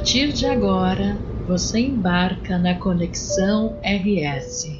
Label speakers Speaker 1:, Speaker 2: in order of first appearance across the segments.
Speaker 1: partir de agora, você embarca na Conexão RS.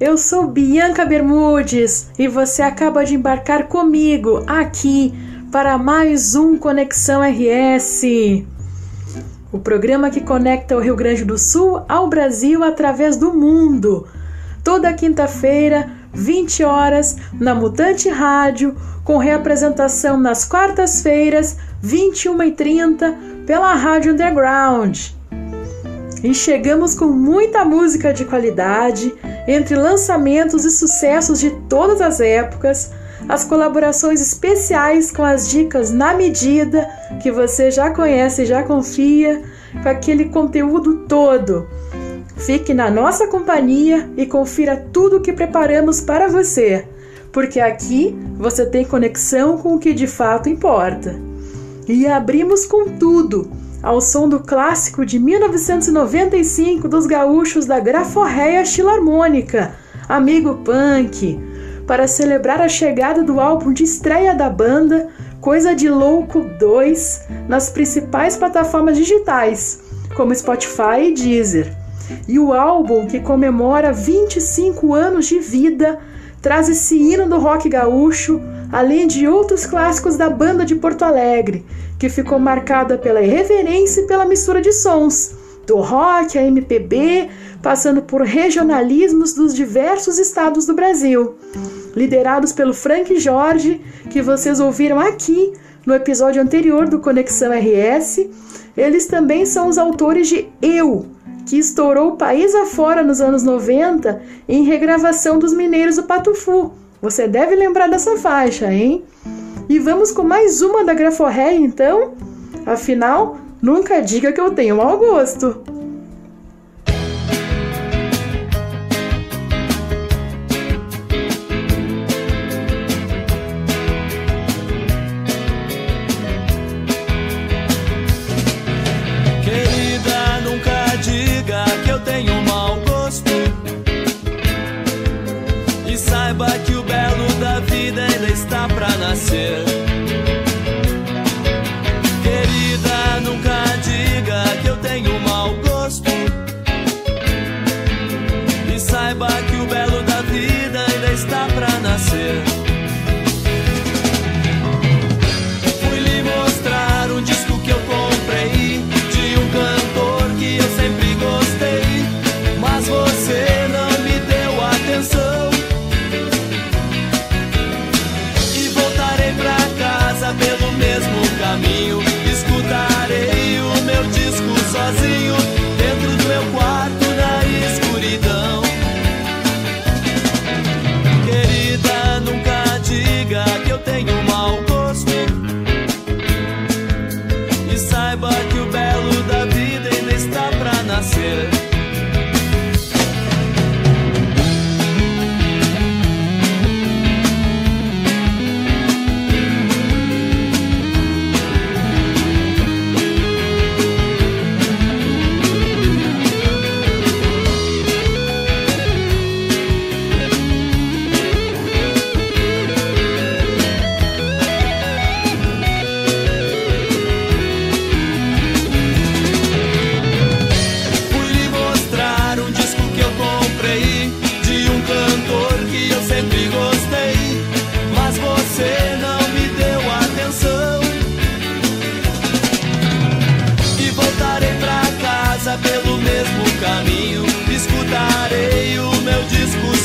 Speaker 2: Eu sou Bianca Bermudes e você acaba de embarcar comigo aqui para mais um Conexão RS. O programa que conecta o Rio Grande do Sul ao Brasil através do mundo. Toda quinta-feira, 20 horas, na Mutante Rádio, com reapresentação nas quartas-feiras, 21h30, pela Rádio Underground. E chegamos com muita música de qualidade, entre lançamentos e sucessos de todas as épocas, as colaborações especiais com as dicas na medida que você já conhece e já confia, com aquele conteúdo todo. Fique na nossa companhia e confira tudo o que preparamos para você, porque aqui você tem conexão com o que de fato importa. E abrimos com tudo ao som do clássico de 1995 dos gaúchos da Graforreia Filarmônica, Amigo Punk, para celebrar a chegada do álbum de estreia da banda, Coisa de Louco 2, nas principais plataformas digitais, como Spotify e Deezer. E o álbum, que comemora 25 anos de vida, traz esse hino do rock gaúcho, além de outros clássicos da banda de Porto Alegre, que ficou marcada pela irreverência e pela mistura de sons, do rock a MPB, passando por regionalismos dos diversos estados do Brasil. Liderados pelo Frank Jorge, que vocês ouviram aqui no episódio anterior do Conexão RS, eles também são os autores de Eu, que estourou o país afora nos anos 90 em regravação dos Mineiros do Patufu. Você deve lembrar dessa faixa, hein? E vamos com mais uma da Graforré, então? Afinal, nunca diga que eu tenho mau gosto.
Speaker 1: Nascer.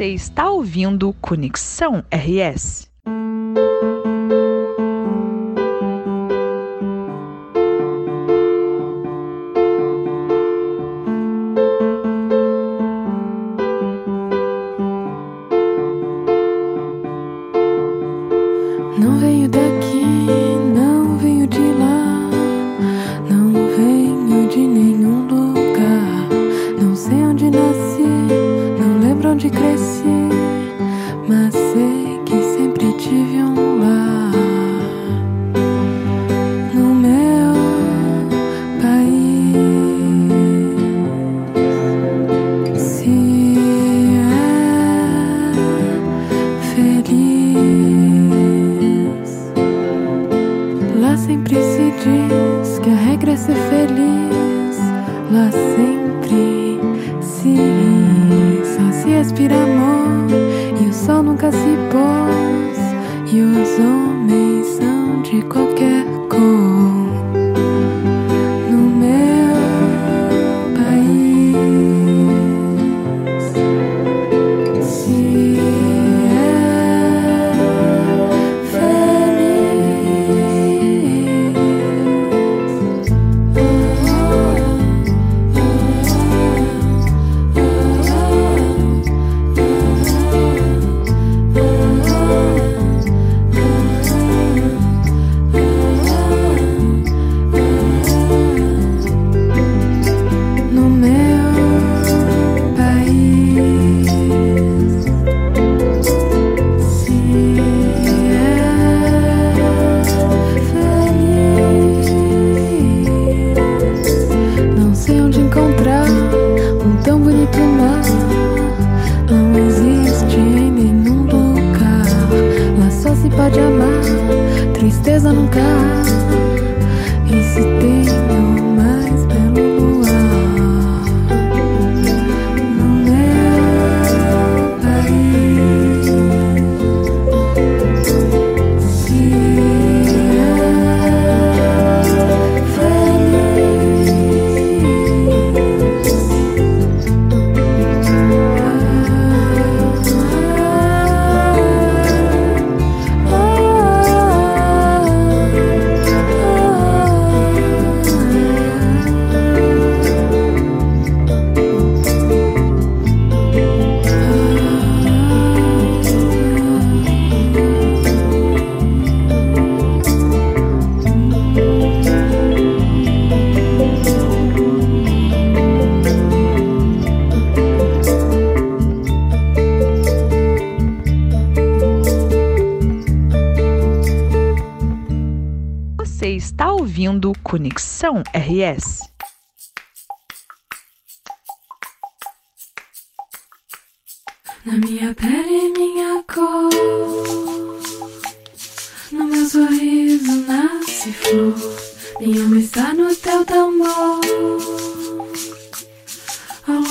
Speaker 3: Você está ouvindo Conexão RS.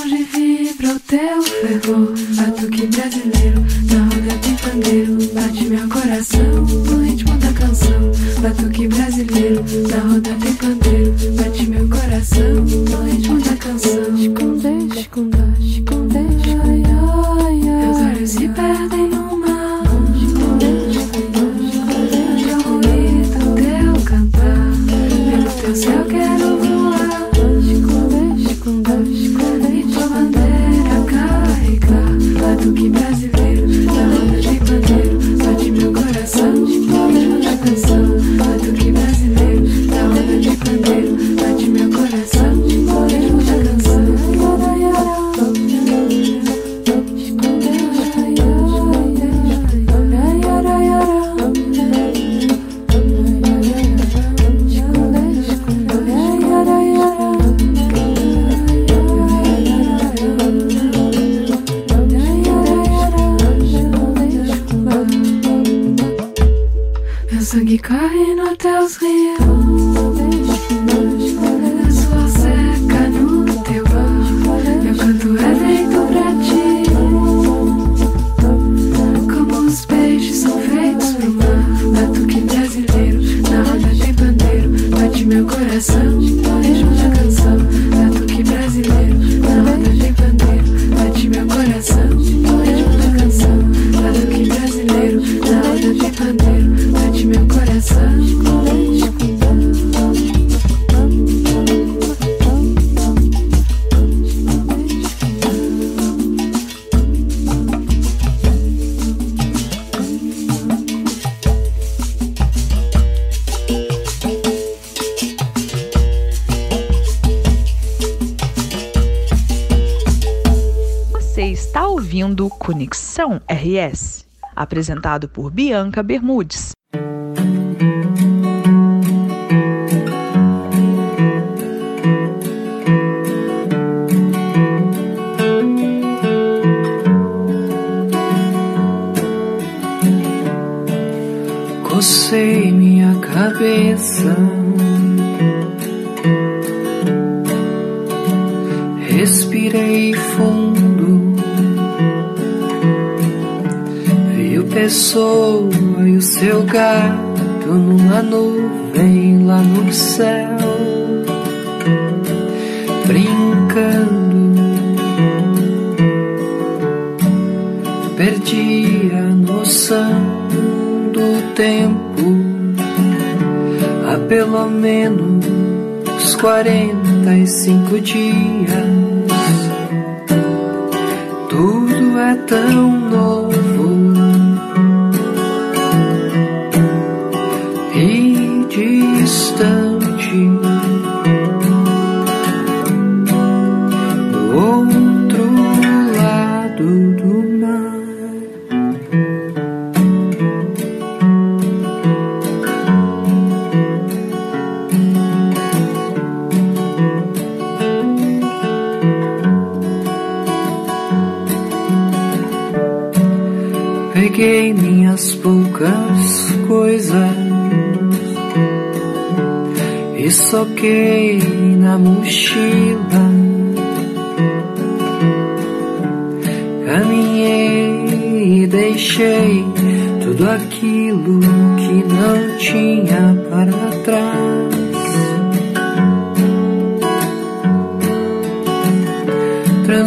Speaker 3: Longe vibra o teu fervor. Batuque brasileiro, na roda tem pandeiro. Bate meu coração no ritmo da canção. Batuque brasileiro, na roda tem pandeiro. Bate meu coração no ritmo da canção. Esconde, esconde, esconde, ai, ai, ai. Meus olhos se perdem no mar. De ruído teu cantar. Pelo teu céu quero
Speaker 4: está ouvindo Conexão RS, apresentado por Bianca Bermudes.
Speaker 5: Pessoa e o seu gato numa nuvem lá no céu. Brincando. Perdi a noção do tempo há pelo menos quarenta e cinco dias.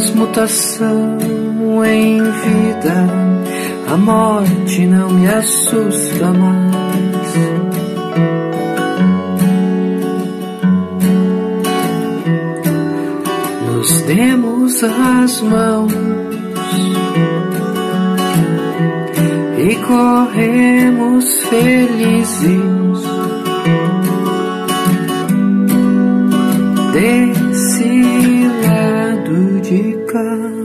Speaker 5: Transmutação em vida, a morte não me assusta mais. Nos demos as mãos e corremos felizes lado de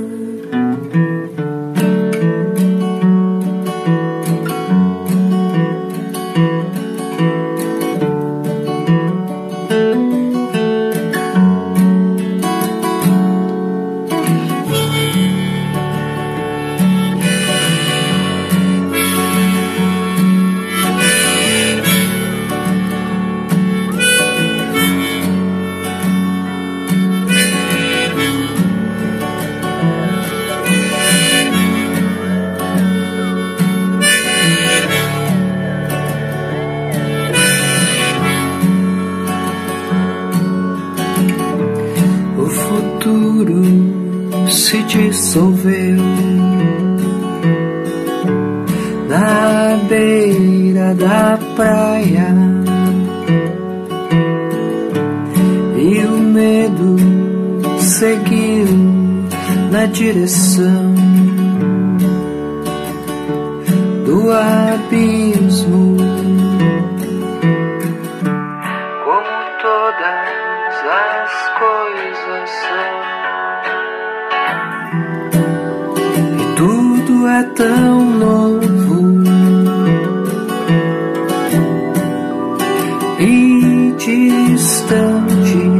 Speaker 6: e distante.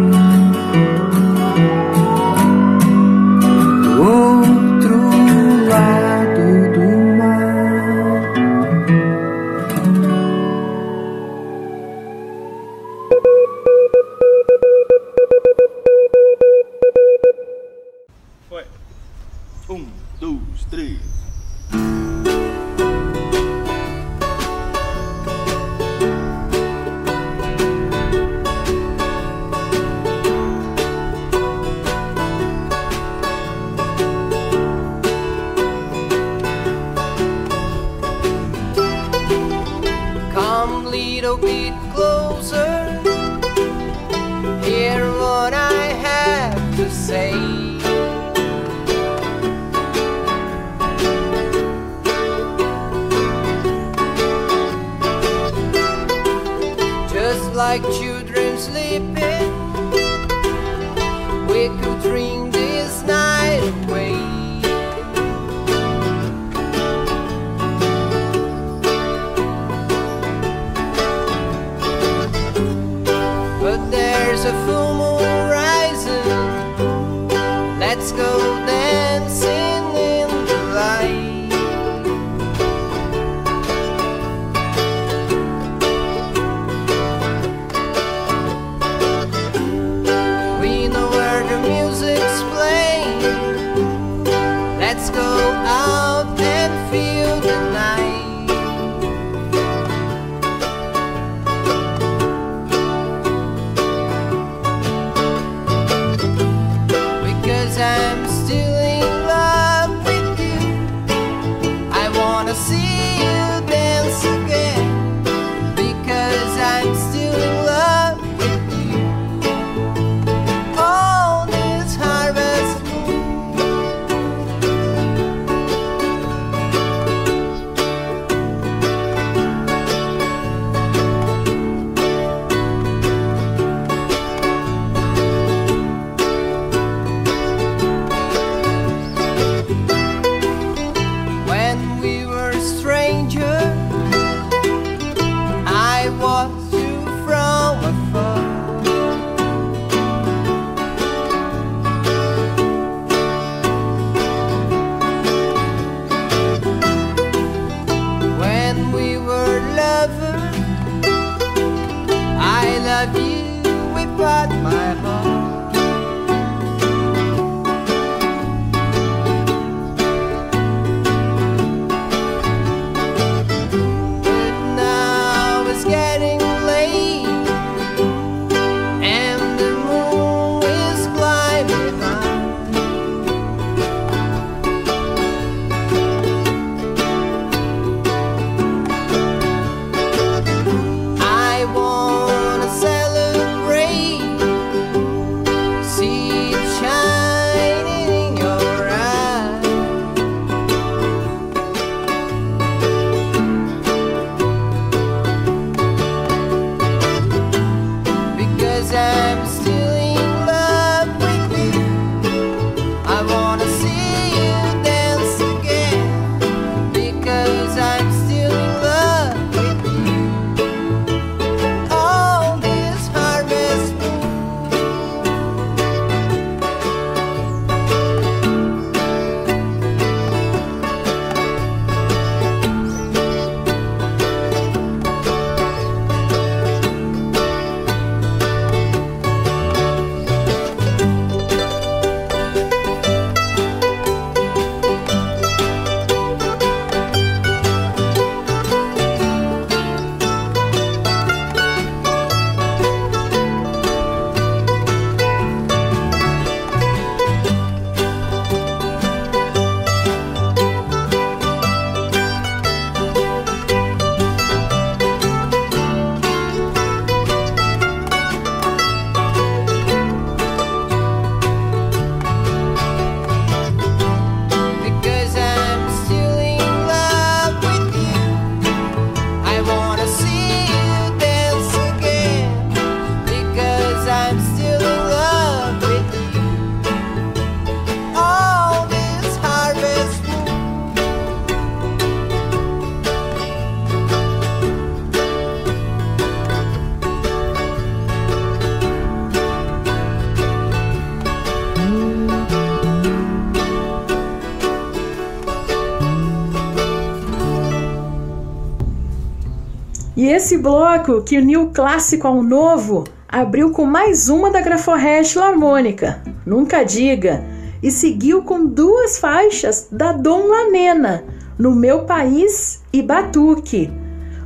Speaker 2: Nesse bloco que uniu o clássico ao novo, abriu com mais uma da Graforrest Harmônica, Nunca Diga, e seguiu com duas faixas da Dom Lanena, No Meu País e Batuque.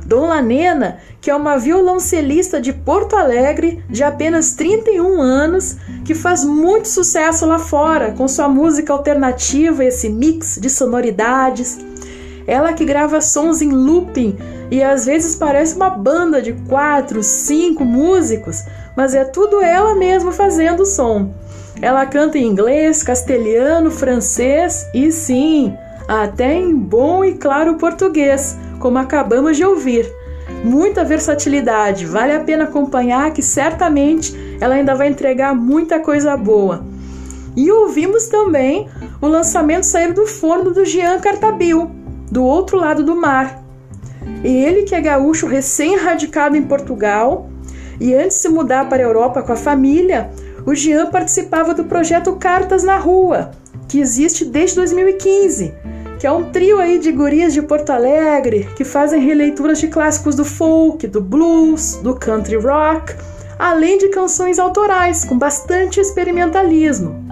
Speaker 2: Dom Lanena, que é uma violoncelista de Porto Alegre de apenas 31 anos, que faz muito sucesso lá fora com sua música alternativa, esse mix de sonoridades. Ela que grava sons em looping e às vezes parece uma banda de quatro, cinco músicos, mas é tudo ela mesma fazendo o som. Ela canta em inglês, castelhano, francês e sim, até em bom e claro português, como acabamos de ouvir. Muita versatilidade, vale a pena acompanhar que certamente ela ainda vai entregar muita coisa boa. E ouvimos também o lançamento sair do forno do Jean Cartabil, do outro lado do mar. Ele que é gaúcho recém-radicado em Portugal e antes de se mudar para a Europa com a família, o Jean participava do projeto Cartas na Rua, que existe desde 2015, que é um trio aí de gurias de Porto Alegre que fazem releituras de clássicos do folk, do blues, do country rock, além de canções autorais com bastante experimentalismo.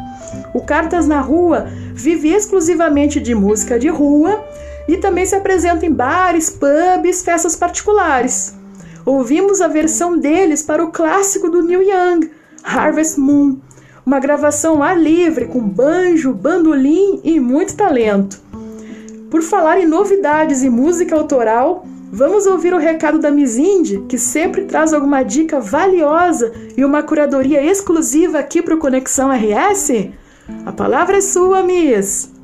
Speaker 2: O Cartas na Rua vive exclusivamente de música de rua e também se apresenta em bares, pubs, festas particulares. Ouvimos a versão deles para o clássico do Neil Young, Harvest Moon, uma gravação ar livre com banjo, bandolim e muito talento. Por falar em novidades e música autoral, vamos ouvir o recado da Miss Indy, que sempre traz alguma dica valiosa e uma curadoria exclusiva aqui para o Conexão RS? A palavra é sua, Miss!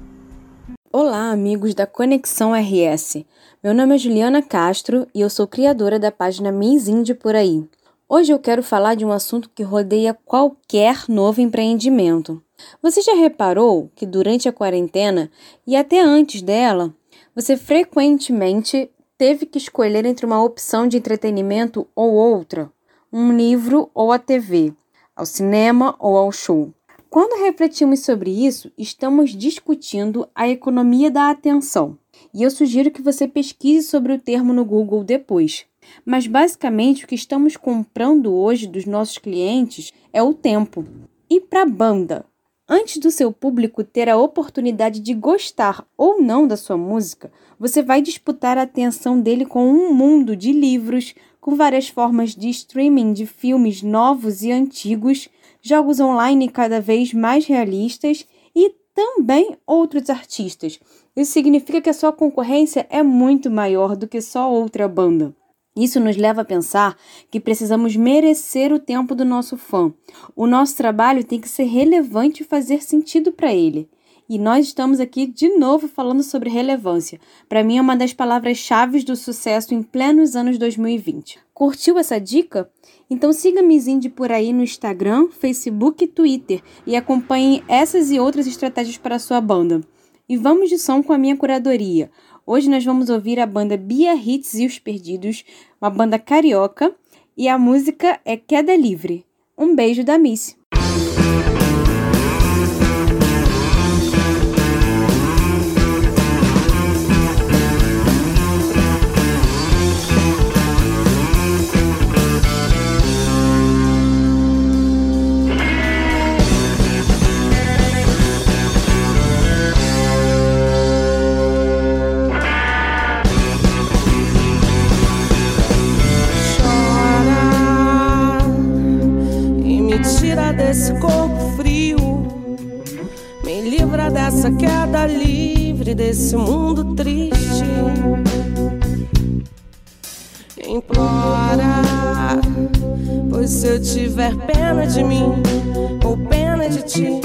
Speaker 7: Olá, amigos da Conexão RS. Meu nome é Juliana Castro e eu sou criadora da página Miss Indy por aí. Hoje eu quero falar de um assunto que rodeia qualquer novo empreendimento. Você já reparou que durante a quarentena e até antes dela, você frequentemente teve que escolher entre uma opção de entretenimento ou outra, um livro ou a TV, ao cinema ou ao show? Quando refletimos sobre isso, estamos discutindo a economia da atenção. E eu sugiro que você pesquise sobre o termo no Google depois. Mas basicamente o que estamos comprando hoje dos nossos clientes é o tempo. E para a banda? Antes do seu público ter a oportunidade de gostar ou não da sua música, você vai disputar a atenção dele com um mundo de livros, com várias formas de streaming de filmes novos e antigos, jogos online cada vez mais realistas e também outros artistas. Isso significa que a sua concorrência é muito maior do que só outra banda. Isso nos leva a pensar que precisamos merecer o tempo do nosso fã. O nosso trabalho tem que ser relevante e fazer sentido para ele. E nós estamos aqui de novo falando sobre relevância. Para mim é uma das palavras-chave do sucesso em plenos anos 2020. Curtiu essa dica? Então siga Miss Indie por aí no Instagram, Facebook e Twitter e acompanhe essas e outras estratégias para a sua banda. E vamos de som com a minha curadoria. Hoje nós vamos ouvir a banda Bia Hits e os Perdidos, uma banda carioca, e a música é Queda Livre. Um beijo da Miss.
Speaker 8: Dessa queda livre, desse mundo triste. Implora, pois se eu tiver pena de mim ou pena de ti,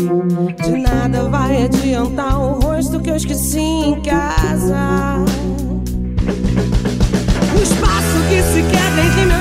Speaker 8: de nada vai adiantar o rosto que eu esqueci em casa. O espaço que se quebra entre meus dedos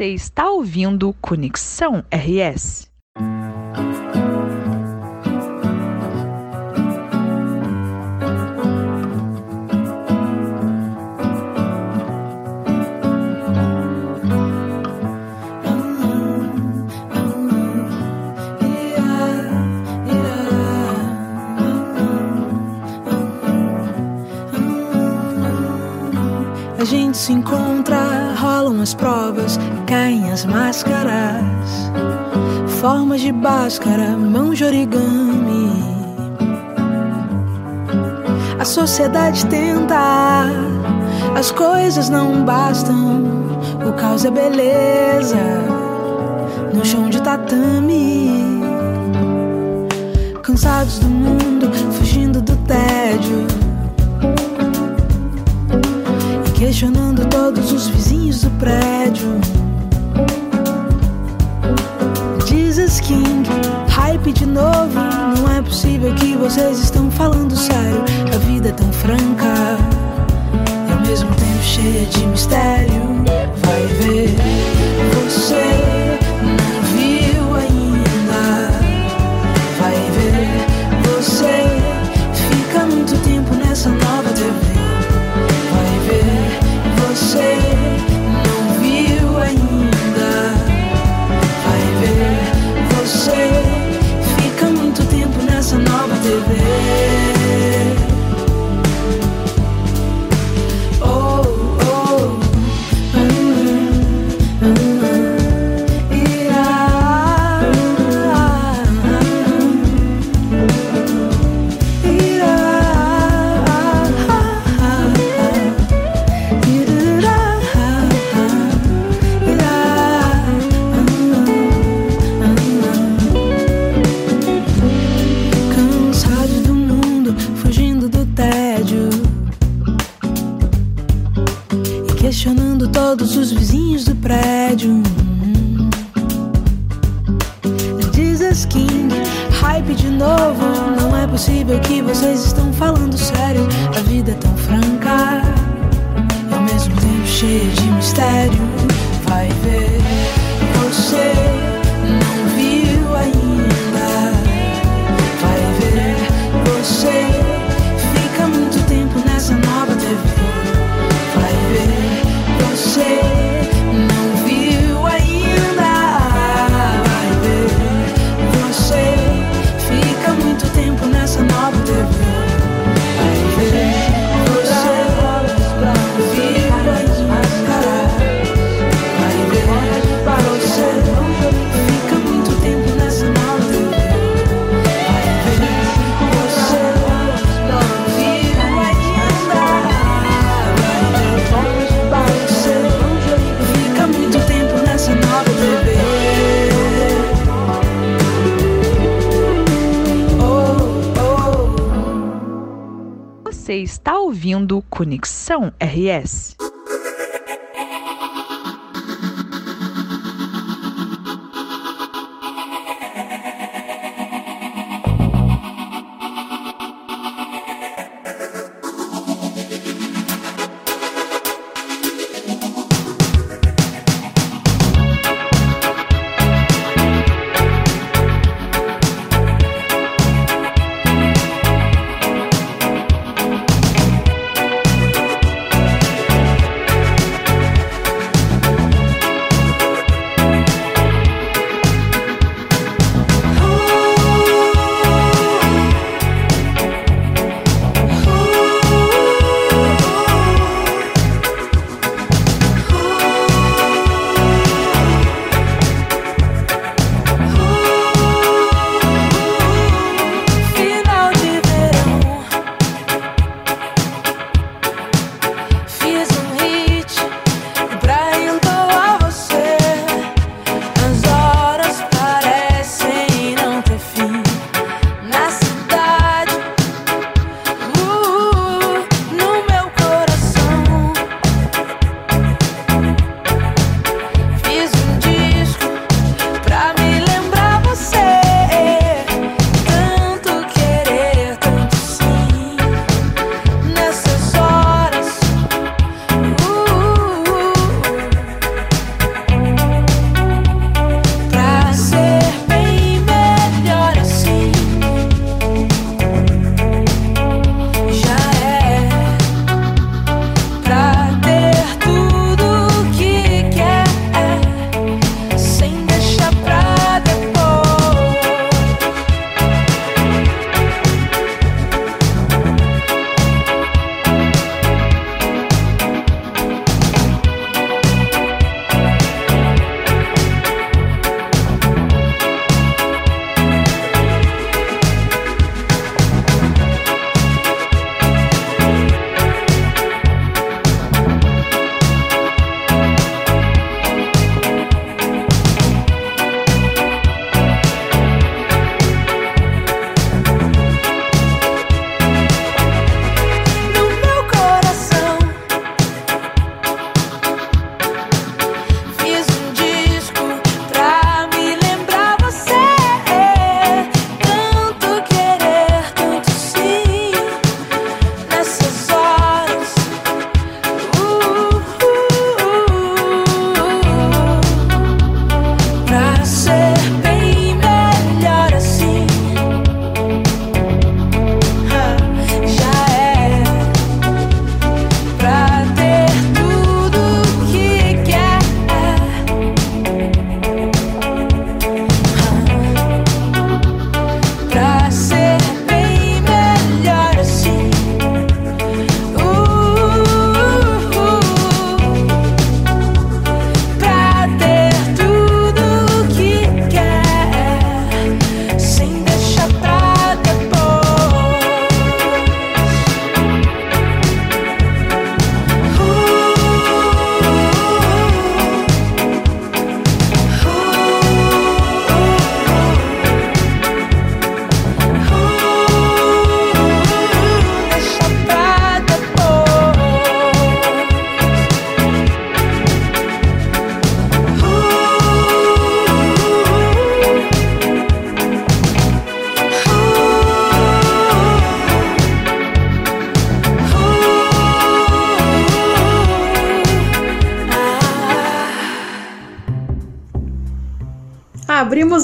Speaker 4: Você está ouvindo Conexão RS.
Speaker 9: gente se encontra, rolam as provas, caem as máscaras, formas de báscara, mão de origami. A sociedade tenta, as coisas não bastam, o caos é beleza no chão de tatame. Cansados do mundo, fugindo do tédio questionando todos os vizinhos do prédio. Jesus King, hype de novo. Não é possível que vocês estão falando sério. A vida é tão franca e ao mesmo tempo cheia de mistério. Vai ver você.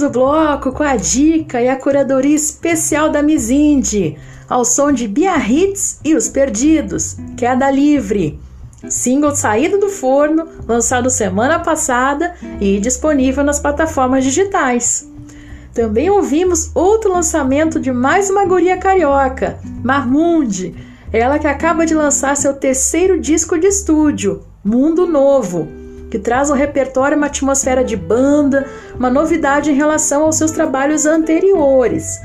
Speaker 2: O bloco com a dica e a curadoria especial da Miss Indie, ao som de Biarritz e Os Perdidos, Queda Livre. Single saído do forno, lançado semana passada e disponível nas plataformas digitais. Também ouvimos outro lançamento de mais uma guria carioca, Marmundi, ela que acaba de lançar seu terceiro disco de estúdio, Mundo Novo, que traz um repertório, uma atmosfera de banda, uma novidade em relação aos seus trabalhos anteriores.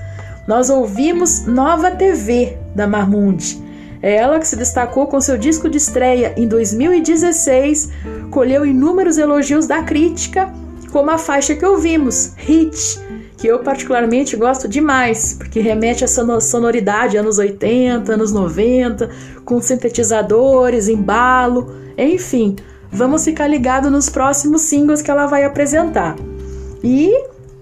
Speaker 2: Nós ouvimos Nova TV da Marmundi. Ela que se destacou com seu disco de estreia em 2016, colheu inúmeros elogios da crítica, como a faixa que ouvimos, Hit, que eu particularmente gosto demais, porque remete a essa sonoridade anos 80, anos 90, com sintetizadores, embalo, enfim, vamos ficar ligado nos próximos singles que ela vai apresentar. E,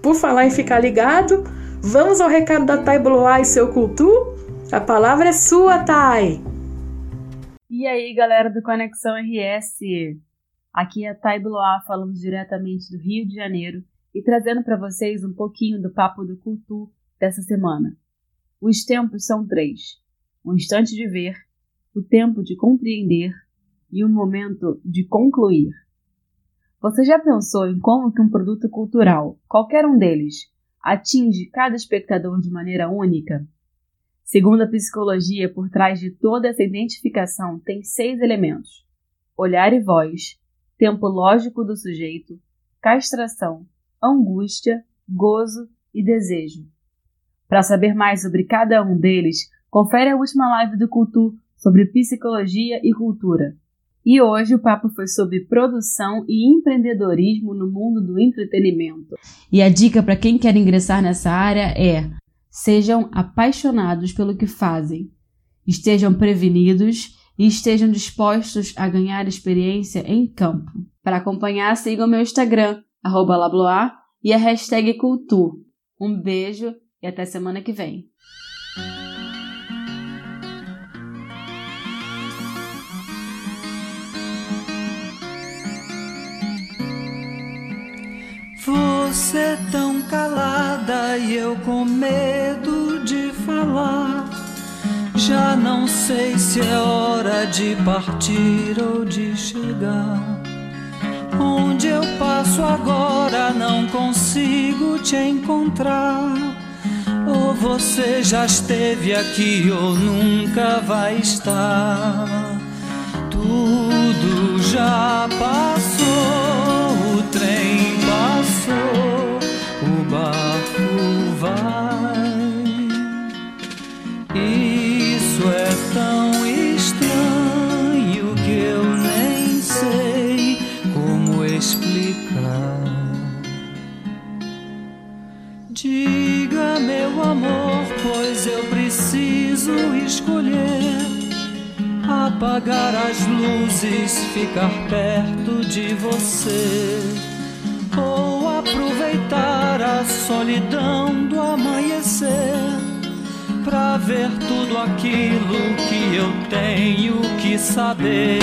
Speaker 2: por falar em ficar ligado, vamos ao recado da Thay Bloá e seu cultu? A palavra é sua, Thay!
Speaker 10: E aí, galera do Conexão RS? Aqui é a Thay Bloá falando diretamente do Rio de Janeiro e trazendo para vocês um pouquinho do papo do cultu dessa semana. Os tempos são três: o instante de ver, o tempo de compreender e o momento de concluir. Você já pensou em como que um produto cultural, qualquer um deles, atinge cada espectador de maneira única? Segundo a psicologia, por trás de toda essa identificação tem seis elementos: olhar e voz, tempo lógico do sujeito, castração, angústia, gozo e desejo. Para saber mais sobre cada um deles, confere a última live do Cultu sobre psicologia e cultura. E hoje o papo foi sobre produção e empreendedorismo no mundo do entretenimento. E a dica para quem quer ingressar nessa área é: sejam apaixonados pelo que fazem, estejam prevenidos e estejam dispostos a ganhar experiência em campo. Para acompanhar, sigam meu Instagram, arroba Labloa, e a hashtag Cultu. Um beijo e até semana que vem.
Speaker 5: Você tão calada e eu com medo de falar. Já não sei se é hora de partir ou de chegar. Onde eu passo agora não consigo te encontrar. Ou você já esteve aqui ou nunca vai estar. Tudo já passou, o barco vai. Isso é tão estranho que eu nem sei como explicar. Diga, meu amor, pois eu preciso escolher apagar as luzes, ficar perto de você, ou aproveitar a solidão do amanhecer pra ver tudo aquilo que eu tenho que saber.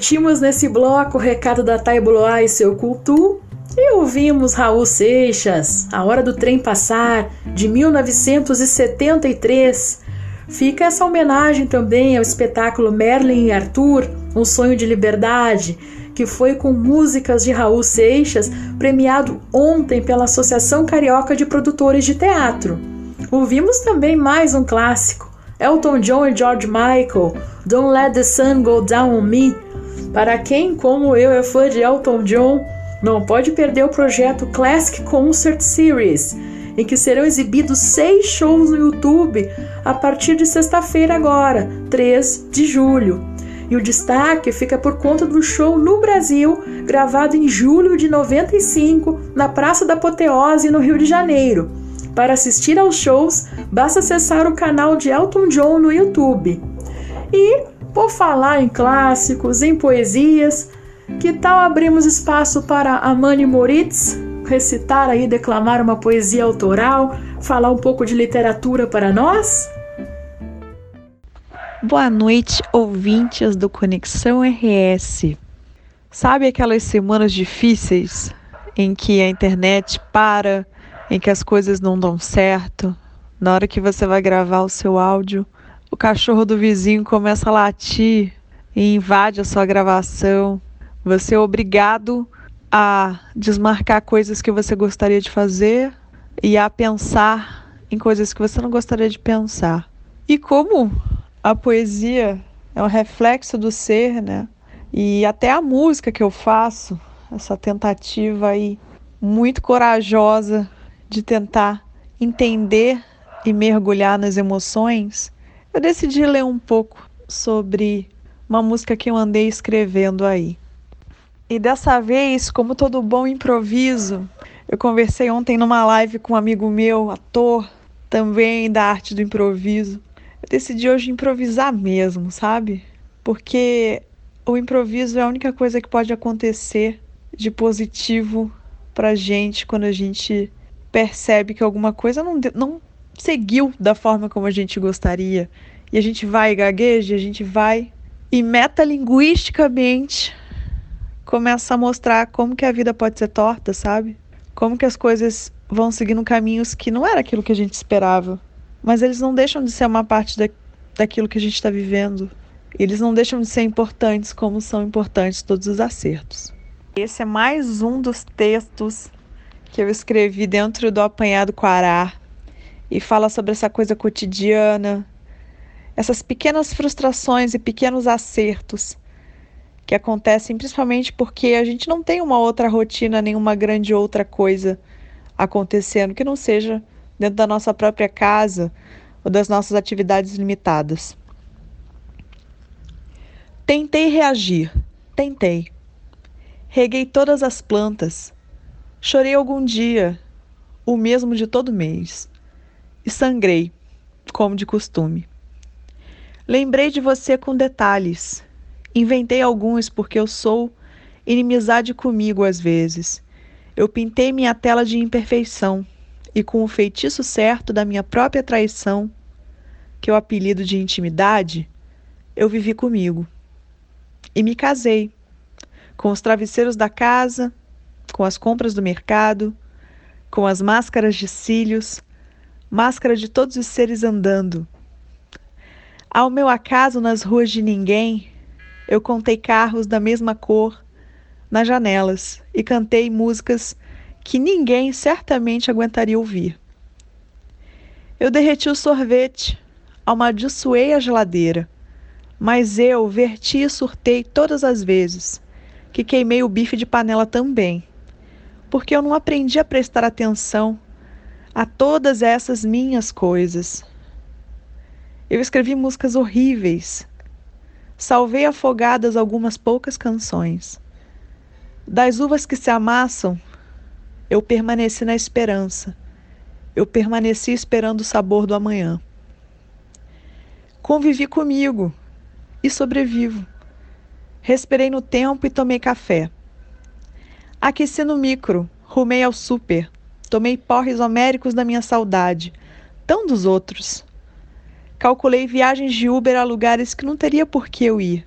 Speaker 2: Curtimos nesse bloco o recado da Taibuloá e seu cultu. E ouvimos Raul Seixas, A Hora do Trem Passar, de 1973. Fica essa homenagem também ao espetáculo Merlin e Arthur, Um Sonho de Liberdade, que foi com músicas de Raul Seixas, premiado ontem pela Associação Carioca de Produtores de Teatro. Ouvimos também mais um clássico, Elton John e George Michael, Don't Let the Sun Go Down on Me. Para quem, como eu, é fã de Elton John, não pode perder o projeto Classic Concert Series, em que serão exibidos seis shows no YouTube a partir de sexta-feira agora, 3 de julho. E o destaque fica por conta do show no Brasil, gravado em julho de 95, na Praça da Apoteose, no Rio de Janeiro. Para assistir aos shows, basta acessar o canal de Elton John no YouTube. E, por falar em clássicos, em poesias, que tal abrirmos espaço para Amani Moritz recitar aí, declamar uma poesia autoral, falar um pouco de literatura para nós?
Speaker 4: Boa noite, ouvintes do Conexão RS. Sabe aquelas semanas difíceis em que a internet para, em que as coisas não dão certo? Na hora que você vai gravar o seu áudio, o cachorro do vizinho começa a latir e invade a sua gravação. Você é obrigado a desmarcar coisas que você gostaria de fazer e a pensar em coisas que você não gostaria de pensar. E como a poesia é um reflexo do ser, né? E até a música que eu faço, essa tentativa aí muito corajosa de tentar entender e mergulhar nas emoções, eu decidi ler um pouco sobre uma música que eu andei escrevendo aí. E dessa vez, como todo bom improviso, eu conversei ontem numa live com um amigo meu, ator, também da arte do improviso. Eu decidi hoje improvisar mesmo, sabe? Porque o improviso é a única coisa que pode acontecer de positivo pra gente quando a gente percebe que alguma coisa não, não seguiu da forma como a gente gostaria. E a gente vai gagueja, a gente vai e metalinguisticamente começa a mostrar como que a vida pode ser torta, sabe? Como que as coisas vão seguindo caminhos que não era aquilo que a gente esperava. Mas eles não deixam de ser uma parte da, daquilo que a gente está vivendo. Eles não deixam de ser importantes como são importantes todos os acertos. Esse é mais um dos textos que eu escrevi dentro do Apanhado Quará e fala sobre essa coisa cotidiana, essas pequenas frustrações e pequenos acertos que acontecem principalmente porque a gente não tem uma outra rotina, nenhuma grande outra coisa acontecendo que não seja dentro da nossa própria casa ou das nossas atividades limitadas. Tentei reagir, tentei. Reguei todas as plantas. Chorei algum dia, o mesmo de todo mês. E sangrei, como de costume. Lembrei de você com detalhes Inventei alguns porque eu sou inimizade comigo às vezes. Eu pintei minha tela de imperfeição e com o feitiço certo da minha própria traição, que eu apelido de intimidade, eu vivi comigo. E me casei, com os travesseiros da casa, com as compras do mercado, com as máscaras de cílios, máscara de todos os seres andando. Ao meu acaso nas ruas de ninguém, eu contei carros da mesma cor nas janelas e cantei músicas que ninguém certamente aguentaria ouvir. Eu derreti o sorvete, amaldiçoei a geladeira, mas eu verti e surtei todas as vezes que queimei o bife de panela também, porque eu não aprendi a prestar atenção a todas essas minhas coisas. Eu escrevi músicas horríveis salvei afogadas algumas poucas canções. Das uvas que se amassam, eu permaneci na esperança. Eu permaneci esperando o sabor do amanhã. Convivi comigo e sobrevivo. Respirei no tempo e tomei café. Aqueci no micro, rumei ao super, tomei porres homéricos da minha saudade, tão dos outros. Calculei viagens de Uber a lugares que não teria por que eu ir.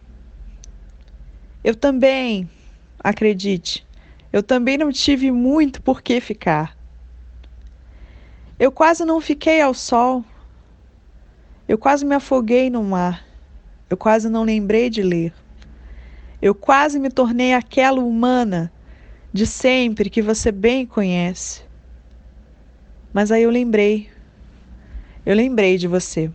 Speaker 4: Eu também, acredite, eu também não tive muito por que ficar. Eu quase não fiquei ao sol. Eu quase me afoguei no mar. Eu quase não lembrei de ler. Eu quase me tornei aquela humana de sempre que você bem conhece. Mas aí eu lembrei. Eu lembrei de você.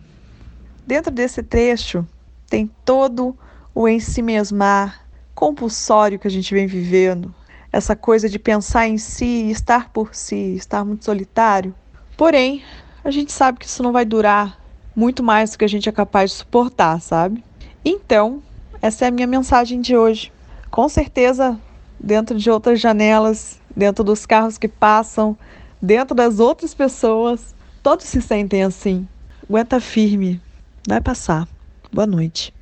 Speaker 4: Dentro desse trecho tem todo o em si mesmar compulsório que a gente vem vivendo, essa coisa de pensar em si, estar por si, estar muito solitário. Porém, a gente sabe que isso não vai durar muito mais do que a gente é capaz de suportar, sabe? Então, essa é a minha mensagem de hoje. Com certeza, dentro de outras janelas, dentro dos carros que passam, dentro das outras pessoas, todos se sentem assim. Aguenta firme, vai passar. Boa noite.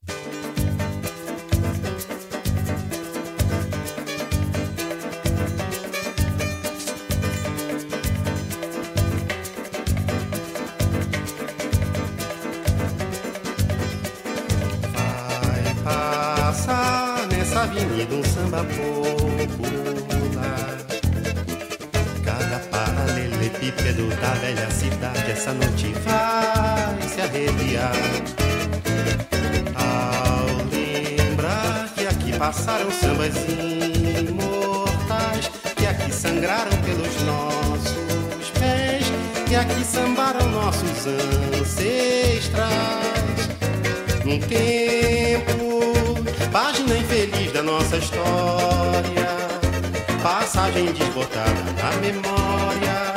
Speaker 11: Vai passar nessa avenida um samba popular. Paralelepípedo da velha cidade essa noite vai se arrepiar. Ao lembrar que aqui passaram sambas imortais, que aqui sangraram pelos nossos pés, que aqui sambaram nossos ancestrais. Num tempo, página infeliz da nossa história, passagem desbotada na memória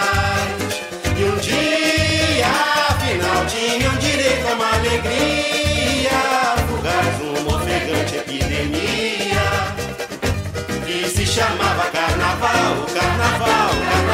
Speaker 11: Chamava carnaval, carnaval, carnaval.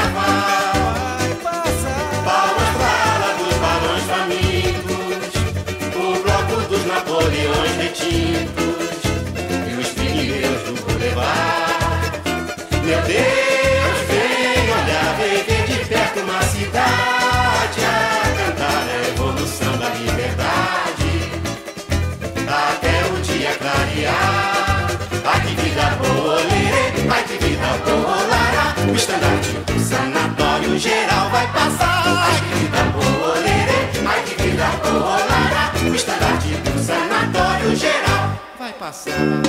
Speaker 11: Lara. O estandarte do sanatório geral vai passar. Ai que vida lirê, ai que vida lara. O estandarte do sanatório geral vai passar.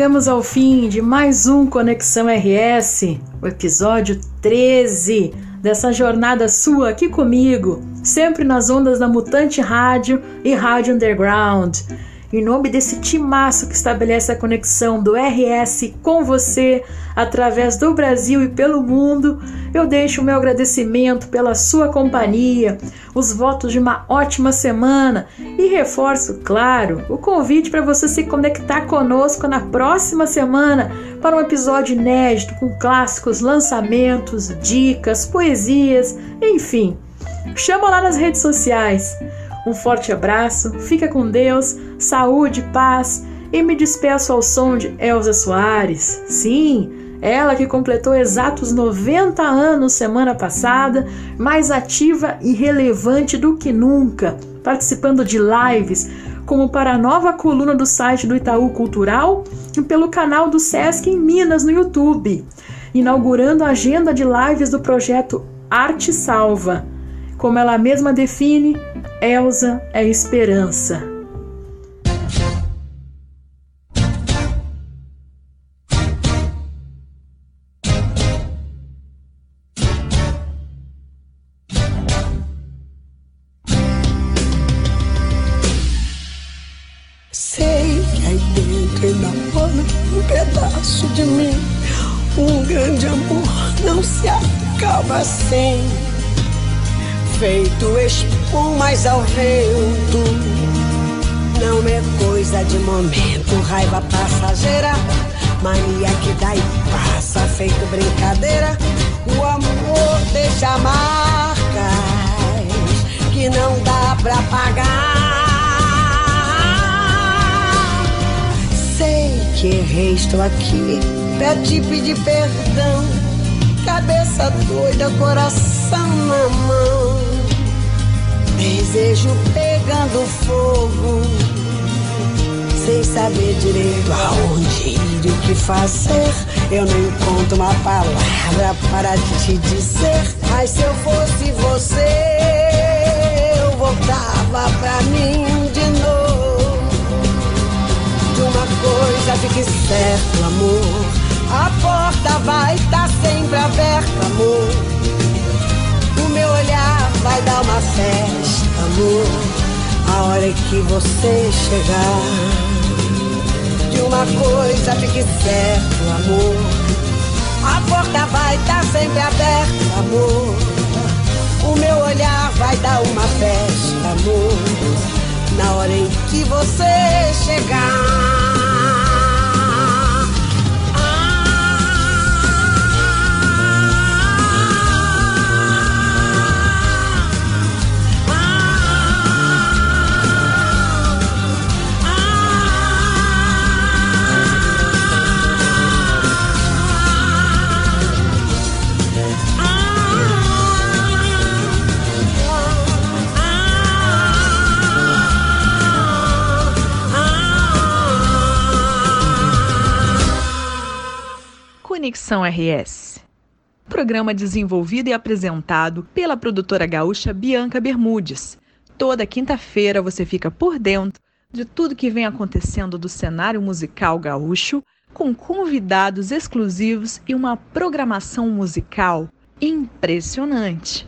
Speaker 2: Chegamos ao fim de mais um Conexão RS, o episódio 13 dessa jornada sua aqui comigo, sempre nas ondas da Mutante Rádio e Rádio Underground. Em nome desse timaço que estabelece a conexão do RS com você através do Brasil e pelo mundo, eu deixo o meu agradecimento pela sua companhia, os votos de uma ótima semana e reforço, claro, o convite para você se conectar conosco na próxima semana para um episódio inédito com clássicos, lançamentos, dicas, poesias, enfim. Chama lá nas redes sociais. Um forte abraço, fica com Deus, saúde, paz e me despeço ao som de Elza Soares. Sim, ela que completou exatos 90 anos semana passada, mais ativa e relevante do que nunca, participando de lives como para a nova coluna do site do Itaú Cultural e pelo canal do Sesc em Minas no YouTube, inaugurando a agenda de lives do projeto Arte Salva. Como ela mesma define, Elsa é esperança.
Speaker 12: Espumas ao vento. Não é coisa de momento, raiva passageira. Mania que dá e passa, feito brincadeira. O amor deixa marcas que não dá pra pagar. Sei que errei, estou aqui pra te pedir perdão. Cabeça doida, coração na mão. Desejo pegando fogo. Sem saber direito aonde ir e o que fazer. Eu não encontro uma palavra para te dizer. Mas se eu fosse você, eu voltava pra mim de novo. De uma coisa fique certo, amor. A porta vai estar sempre aberta, amor. Vai dar uma festa, amor. A hora que você chegar. De uma coisa fique certo, amor. A porta vai estar sempre aberta, amor. O meu olhar vai dar uma festa, amor. Na hora em que você chegar.
Speaker 4: Conexão RS. Programa desenvolvido e apresentado pela produtora gaúcha Bianca Bermudes. Toda quinta-feira você fica por dentro de tudo que vem acontecendo do cenário musical gaúcho, com convidados exclusivos e uma programação musical impressionante.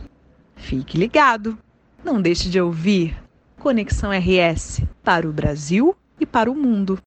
Speaker 4: Fique ligado! Não deixe de ouvir Conexão RS para o Brasil e para o mundo.